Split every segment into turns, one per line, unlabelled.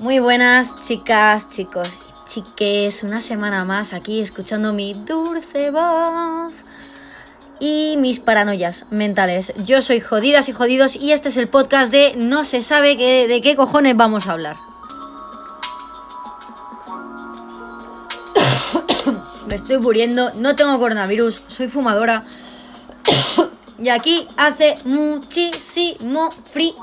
Muy buenas chicas, chicos y chiques, una semana más aquí escuchando mi dulce voz y mis paranoias mentales. Yo soy Jodidas y Jodidos y este es el podcast de No se sabe de qué cojones vamos a hablar. Me estoy muriendo, no tengo coronavirus, soy fumadora. y aquí hace muchísimo frío,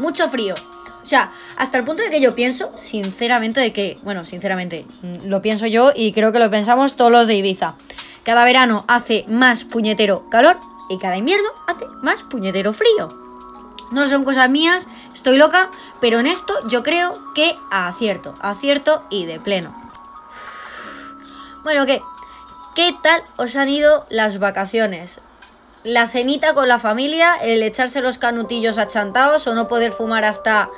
mucho frío. O sea, hasta el punto de que yo pienso, sinceramente, de que, bueno, sinceramente, mm, lo pienso yo y creo que lo pensamos todos los de Ibiza. Cada verano hace más puñetero calor y cada invierno hace más puñetero frío. No son cosas mías, estoy loca, pero en esto yo creo que acierto, acierto y de pleno. Bueno, ¿qué? ¿Qué tal os han ido las vacaciones? La cenita con la familia, el echarse los canutillos achantados o no poder fumar hasta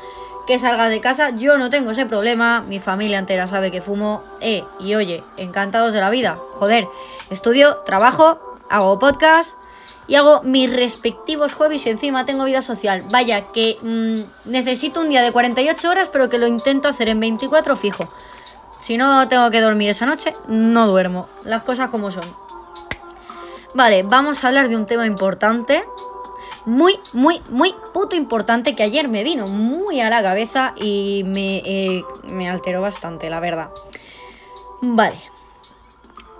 que salgas de casa. Yo no tengo ese problema, mi familia entera sabe que fumo. Eh, y oye, encantados de la vida. Joder, estudio, trabajo, hago podcast y hago mis respectivos hobbies y encima tengo vida social. Vaya, que mm, necesito un día de 48 horas, pero que lo intento hacer en 24 fijo. Si no tengo que dormir esa noche, no duermo. Las cosas como son. Vale, vamos a hablar de un tema importante muy, muy, muy puto importante que ayer me vino muy a la cabeza y me, eh, me alteró bastante, la verdad. Vale.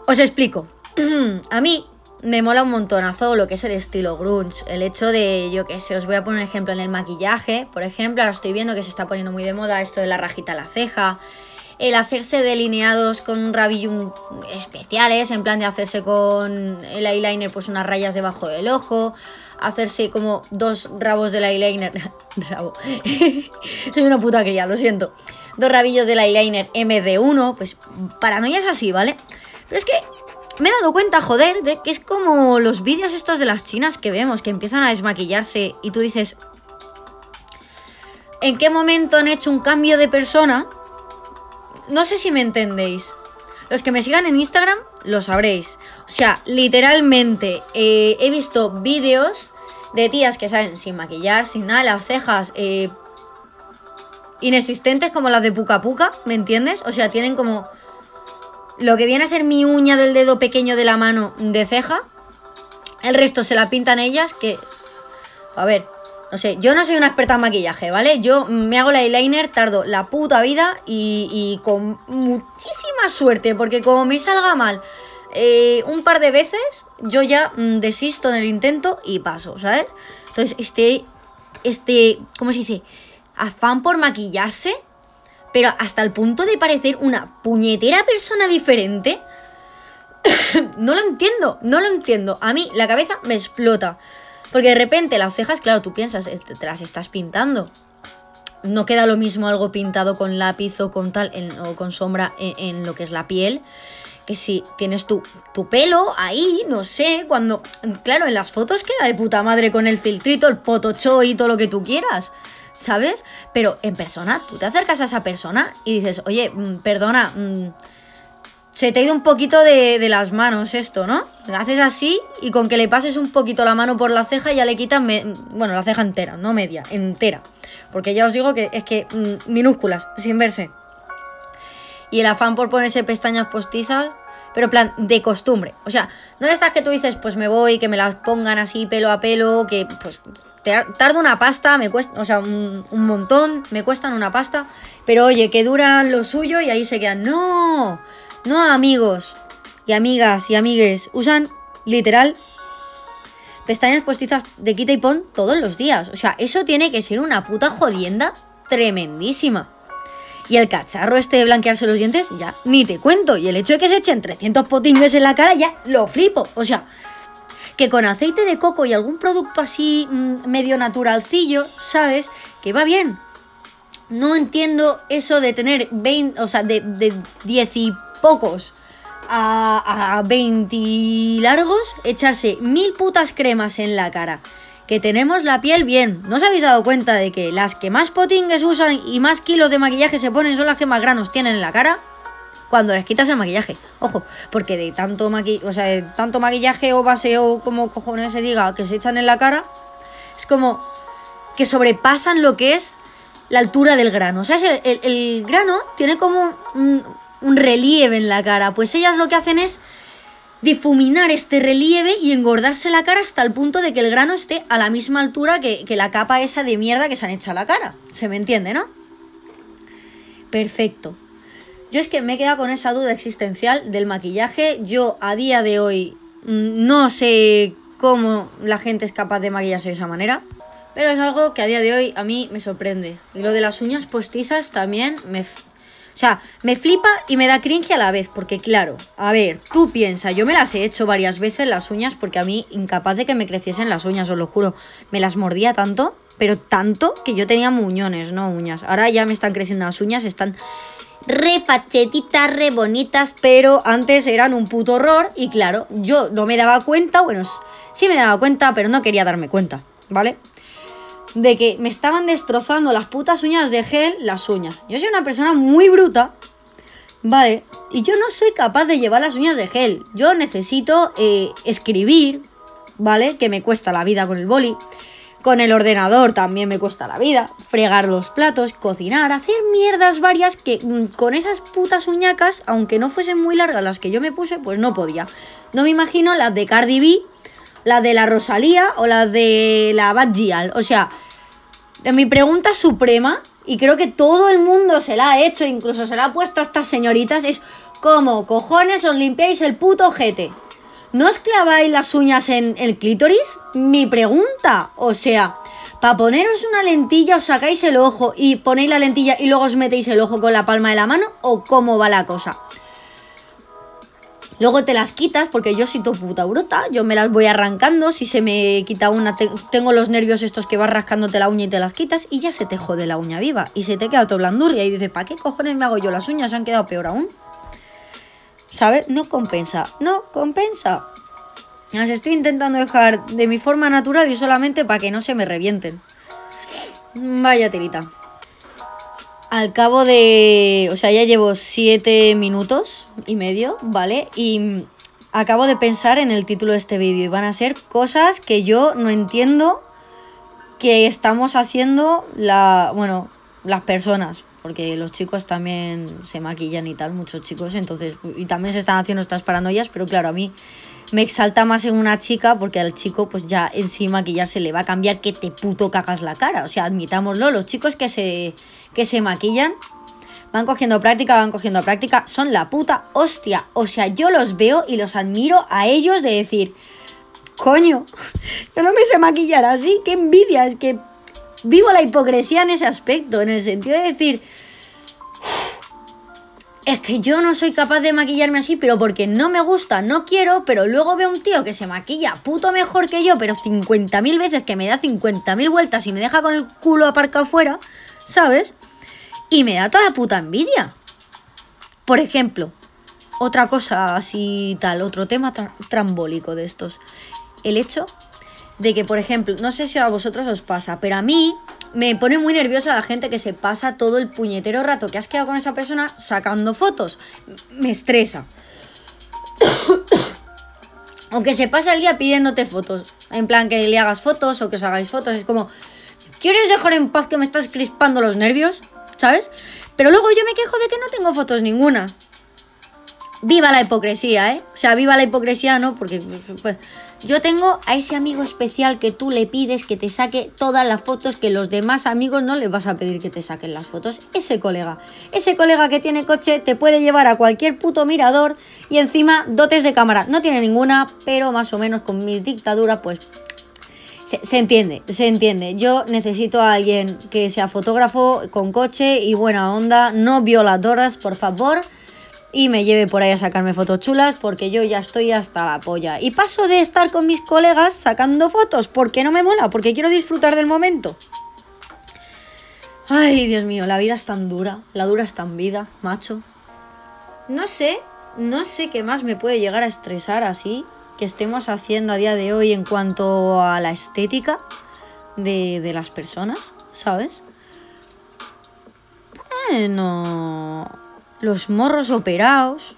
Os explico. a mí me mola un montonazo lo que es el estilo grunge. El hecho de, yo qué sé, os voy a poner un ejemplo en el maquillaje. Por ejemplo, ahora estoy viendo que se está poniendo muy de moda esto de la rajita a la ceja. El hacerse delineados con un rabillo especiales, en plan de hacerse con el eyeliner pues unas rayas debajo del ojo hacerse como dos rabos del eyeliner. Rabo. Soy una puta cría, lo siento. Dos rabillos del eyeliner MD1. Pues paranoia es así, ¿vale? Pero es que me he dado cuenta, joder, de que es como los vídeos estos de las chinas que vemos, que empiezan a desmaquillarse y tú dices, ¿en qué momento han hecho un cambio de persona? No sé si me entendéis. Los que me sigan en Instagram lo sabréis. O sea, literalmente eh, he visto vídeos de tías que saben sin maquillar, sin nada, las cejas eh, inexistentes como las de Puka Puka, ¿me entiendes? O sea, tienen como lo que viene a ser mi uña del dedo pequeño de la mano de ceja. El resto se la pintan ellas que... A ver, no sé, yo no soy una experta en maquillaje, ¿vale? Yo me hago el eyeliner, tardo la puta vida y, con muchísima suerte, porque como me salga mal eh, un par de veces, yo ya mm, desisto en el intento y paso, ¿sabes? Entonces, este, este, ¿cómo se dice? Afán por maquillarse, pero hasta el punto de parecer una puñetera persona diferente. no lo entiendo, no lo entiendo. A mí la cabeza me explota. Porque de repente las cejas, claro, tú piensas, te las estás pintando. No queda lo mismo algo pintado con lápiz o con tal, o con sombra en, lo que es la piel. Que si tienes tu, tu pelo ahí, no sé, cuando. Claro, en las fotos queda de puta madre con el filtrito, el potocho y todo lo que tú quieras. ¿Sabes? Pero en persona, tú te acercas a esa persona y dices, oye, mm, perdona, mm, se te ha ido un poquito de, las manos esto, ¿no? Haces así y con que le pases un poquito la mano por la ceja ya le quitan, bueno, la ceja entera, no media, entera. Porque ya os digo que es que mm, minúsculas, sin verse. Y el afán por ponerse pestañas postizas, pero en plan de costumbre. O sea, no estas que tú dices, pues me voy, que me las pongan así pelo a pelo, que pues tarda una pasta, me cuesta, o sea, un, un montón, me cuestan una pasta, pero oye, que duran lo suyo y ahí se quedan. No, no amigos y amigas y amigues. Usan literal pestañas postizas de quita y pon todos los días. O sea, eso tiene que ser una puta jodienda tremendísima. Y el cacharro este de blanquearse los dientes, ya ni te cuento. Y el hecho de que se echen 300 potingues en la cara, ya lo flipo. O sea, que con aceite de coco y algún producto así mm, medio naturalcillo, ¿sabes? Que va bien. No entiendo eso de tener 20, o sea, de, de 10 y pocos a, a 20 largos, echarse mil putas cremas en la cara. Que tenemos la piel bien. ¿No os habéis dado cuenta de que las que más potingues usan y más kilos de maquillaje se ponen son las que más granos tienen en la cara? Cuando les quitas el maquillaje. Ojo, porque de tanto, o sea, de tanto maquillaje o base o como cojones se diga que se echan en la cara, es como que sobrepasan lo que es la altura del grano. O sea, el, el, grano tiene como un relieve en la cara. Pues ellas lo que hacen es difuminar este relieve y engordarse la cara hasta el punto de que el grano esté a la misma altura que, la capa esa de mierda que se han hecho a la cara. ¿Se me entiende, no? Perfecto. Yo es que me he quedado con esa duda existencial del maquillaje. Yo a día de hoy mm, no sé cómo la gente es capaz de maquillarse de esa manera. Pero es algo que a día de hoy a mí me sorprende. Y lo de las uñas postizas también me, o sea, me flipa y me da cringe a la vez, porque claro, a ver, tú piensa, yo me las he hecho varias veces las uñas porque a mí incapaz de que me creciesen las uñas, os lo juro, me las mordía tanto, pero tanto que yo tenía muñones, no uñas. Ahora ya me están creciendo las uñas, están re fachetitas, re bonitas, pero antes eran un puto horror y claro, yo no me daba cuenta, bueno, sí me daba cuenta, pero no quería darme cuenta, ¿vale? De que me estaban destrozando las putas uñas de gel, las uñas. Yo soy una persona muy bruta, ¿vale? Y yo no soy capaz de llevar las uñas de gel. Yo necesito eh, escribir, ¿vale? Que me cuesta la vida con el boli. Con el ordenador también me cuesta la vida. Fregar los platos, cocinar, hacer mierdas varias que mm, con esas putas uñacas, aunque no fuesen muy largas las que yo me puse, pues no podía. No me imagino las de Cardi B la de la Rosalía o la de la Bad O sea, mi pregunta suprema, y creo que todo el mundo se la ha hecho, incluso se la ha puesto a estas señoritas, es ¿cómo cojones os limpiáis el puto jete? ¿No os claváis las uñas en el clítoris? Mi pregunta, o sea, para poneros una lentilla os sacáis el ojo y ponéis la lentilla y luego os metéis el ojo con la palma de la mano o cómo va la cosa. Luego te las quitas, porque yo soy tu puta bruta, yo me las voy arrancando, si se me quita una, tengo los nervios estos que vas rascándote la uña y te las quitas y ya se te jode la uña viva y se te queda todo blandurria y dices, ¿para qué cojones me hago yo las uñas? Se han quedado peor aún. ¿Sabes? No compensa, no compensa. Las estoy intentando dejar de mi forma natural y solamente para que no se me revienten. Vaya tirita. Al cabo de. O sea, ya llevo siete minutos y medio, ¿vale? Y acabo de pensar en el título de este vídeo. Y van a ser cosas que yo no entiendo que estamos haciendo la. Bueno, las personas. Porque los chicos también se maquillan y tal, muchos chicos. Entonces. Y también se están haciendo estas paranoias. Pero claro, a mí me exalta más en una chica porque al chico pues ya en sí maquillarse le va a cambiar que te puto cagas la cara. O sea, admitámoslo, los chicos que se, que se maquillan van cogiendo práctica, van cogiendo práctica, son la puta hostia. O sea, yo los veo y los admiro a ellos de decir, coño, yo no me sé maquillar así, qué envidia, es que vivo la hipocresía en ese aspecto, en el sentido de decir es que yo no soy capaz de maquillarme así, pero porque no me gusta, no quiero, pero luego veo un tío que se maquilla puto mejor que yo, pero 50.000 veces que me da 50.000 vueltas y me deja con el culo aparcado afuera, ¿sabes? Y me da toda la puta envidia. Por ejemplo, otra cosa así tal, otro tema trambólico de estos. El hecho de que, por ejemplo, no sé si a vosotros os pasa, pero a mí me pone muy nerviosa la gente que se pasa todo el puñetero rato que has quedado con esa persona sacando fotos. Me estresa. o que se pasa el día pidiéndote fotos. En plan, que le hagas fotos o que os hagáis fotos. Es como, ¿quieres dejar en paz que me estás crispando los nervios? ¿Sabes? Pero luego yo me quejo de que no tengo fotos ninguna viva la hipocresía, ¿eh? O sea, viva la hipocresía, ¿no? Porque pues, yo tengo a ese amigo especial que tú le pides que te saque todas las fotos que los demás amigos no les vas a pedir que te saquen las fotos. Ese colega, ese colega que tiene coche te puede llevar a cualquier puto mirador y encima dotes de cámara. No tiene ninguna, pero más o menos con mis dictaduras, pues se, se, entiende, se entiende. Yo necesito a alguien que sea fotógrafo con coche y buena onda, no violadoras, por favor y me lleve por ahí a sacarme fotos chulas porque yo ya estoy hasta la polla. Y paso de estar con mis colegas sacando fotos porque no me mola, porque quiero disfrutar del momento. Ay, Dios mío, la vida es tan dura, la dura es tan vida, macho. No sé, no sé qué más me puede llegar a estresar así que estemos haciendo a día de hoy en cuanto a la estética de, de las personas, ¿sabes? Bueno los morros operados.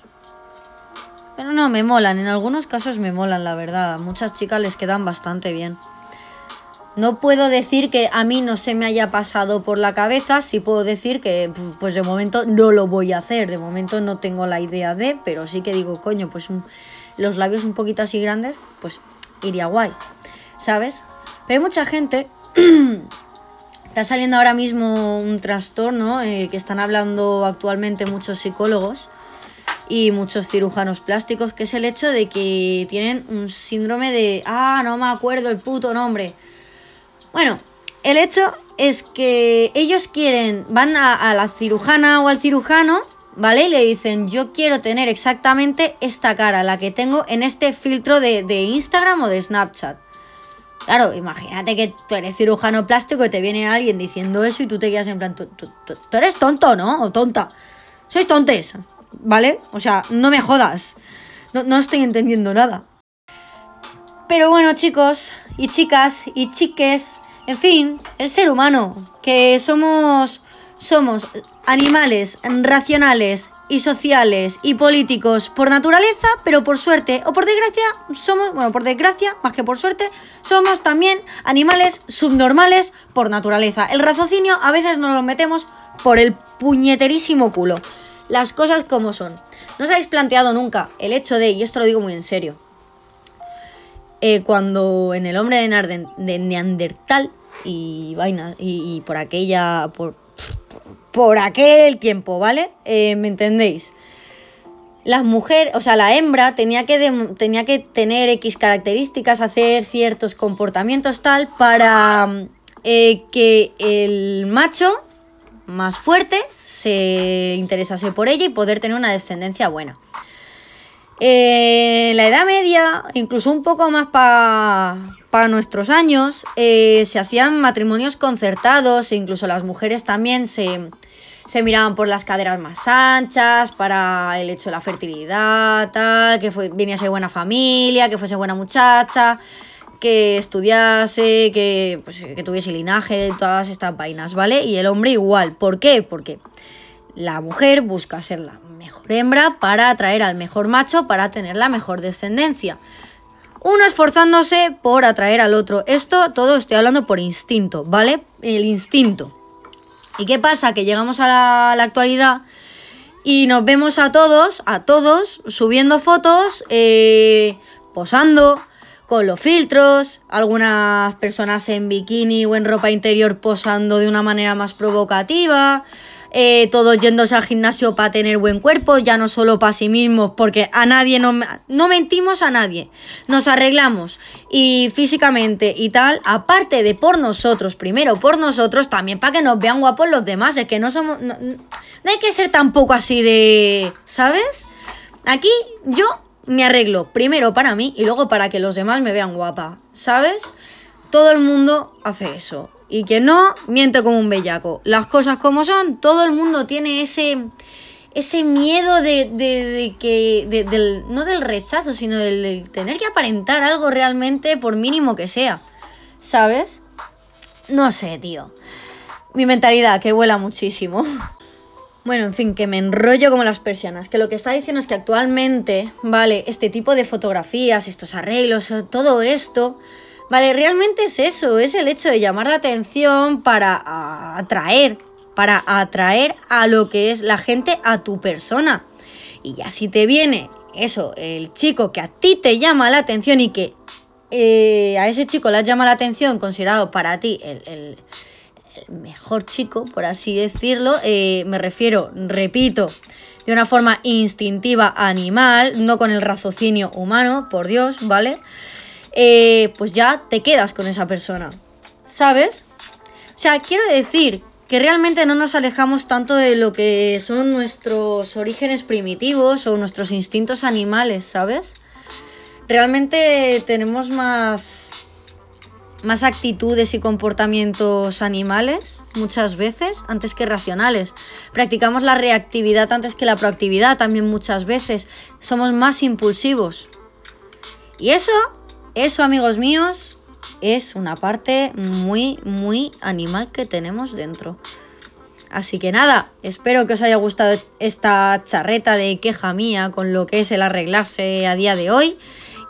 Pero no, me molan, en algunos casos me molan, la verdad. A muchas chicas les quedan bastante bien. No puedo decir que a mí no se me haya pasado por la cabeza, sí puedo decir que pues de momento no lo voy a hacer, de momento no tengo la idea de, pero sí que digo, coño, pues los labios un poquito así grandes, pues iría guay, ¿sabes? Pero hay mucha gente, está saliendo ahora mismo un trastorno eh, que están hablando actualmente muchos psicólogos y muchos cirujanos plásticos, que es el hecho de que tienen un síndrome de, ah, no me acuerdo el puto nombre. Bueno, el hecho es que ellos quieren, van a, la cirujana o al cirujano, ¿vale? Y le dicen, yo quiero tener exactamente esta cara, la que tengo en este filtro de, Instagram o de Snapchat. Claro, imagínate que tú eres cirujano plástico y te viene alguien diciendo eso y tú te quedas en plan, tú, eres tonto, ¿no? O tonta. Sois tontes. ¿vale? O sea, no me jodas. No, estoy entendiendo nada. Pero bueno, chicos y chicas y chiques, en fin, el ser humano, que somos somos animales racionales y sociales y políticos por naturaleza, pero por suerte o por desgracia somos, bueno, por desgracia, más que por suerte, somos también animales subnormales por naturaleza. El raciocinio a veces nos lo metemos por el puñeterísimo culo las cosas como son. ¿No os habéis planteado nunca el hecho de, y esto lo digo muy en serio, eh, cuando en el hombre de, de Neandertal y vaina, y, por aquella, por, por, aquel tiempo, ¿vale? Eh, ¿Me entendéis? Las mujeres, o sea, la hembra tenía que, tenía que tener X características, hacer ciertos comportamientos tal para eh, que el macho más fuerte se interesase por ella y poder tener una descendencia buena. En la Edad Media, incluso un poco más para nuestros años, eh, se hacían matrimonios concertados e incluso las mujeres también se, se, miraban por las caderas más anchas para el hecho de la fertilidad, tal, que fue, viniese buena familia, que fuese buena muchacha que estudiase, que, pues, que tuviese linaje, todas estas vainas, ¿vale? Y el hombre igual. ¿Por qué? Porque la mujer busca ser la mejor hembra para atraer al mejor macho para tener la mejor descendencia. Uno esforzándose por atraer al otro. Esto todo estoy hablando por instinto, ¿vale? El instinto. ¿Y qué pasa? Que llegamos a la, actualidad y nos vemos a todos, a todos, subiendo fotos, eh, posando, con los filtros, algunas personas en bikini o en ropa interior posando de una manera más provocativa, eh, todos yéndose al gimnasio para tener buen cuerpo, ya no solo para sí mismos, porque a nadie no, no mentimos a nadie, nos arreglamos y físicamente y tal, aparte de por nosotros, primero por nosotros, también para que nos vean guapos los demás, es que no somos, no hay que ser tampoco así de, ¿sabes? Aquí yo me arreglo primero para mí y luego para que los demás me vean guapa, ¿sabes? Todo el mundo hace eso. Y que no, miente como un bellaco. Las cosas como son, todo el mundo tiene ese, ese miedo de, de, que, del, no del rechazo, sino del, tener que aparentar algo realmente por mínimo que sea, ¿sabes? No sé, tío. Mi mentalidad, que vuela muchísimo. Bueno, en fin, que me enrollo como las persianas. Que lo que está diciendo es que actualmente, vale, este tipo de fotografías, estos arreglos, todo esto, vale, realmente es eso, es el hecho de llamar la atención para atraer, para atraer a lo que es la gente a tu persona. Y ya si te viene eso, el chico que a ti te llama la atención y que eh, a ese chico le llama la atención, considerado para ti el mejor chico, por así decirlo. Eh, me refiero, repito, de una forma instintiva animal, no con el raciocinio humano, por Dios, ¿vale? Eh, pues ya te quedas con esa persona, ¿sabes? O sea, quiero decir que realmente no nos alejamos tanto de lo que son nuestros orígenes primitivos o nuestros instintos animales, ¿sabes? Realmente tenemos más más actitudes y comportamientos animales muchas veces antes que racionales. Practicamos la reactividad antes que la proactividad también muchas veces. Somos más impulsivos. Y eso, eso amigos míos, es una parte muy, muy animal que tenemos dentro. Así que nada, espero que os haya gustado esta charreta de queja mía con lo que es el arreglarse a día de hoy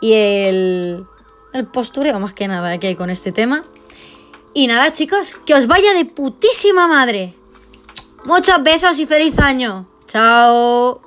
y el el postureo más que nada que hay con este tema. Y nada, chicos, que os vaya de putísima madre. Muchos besos y feliz año. Chao.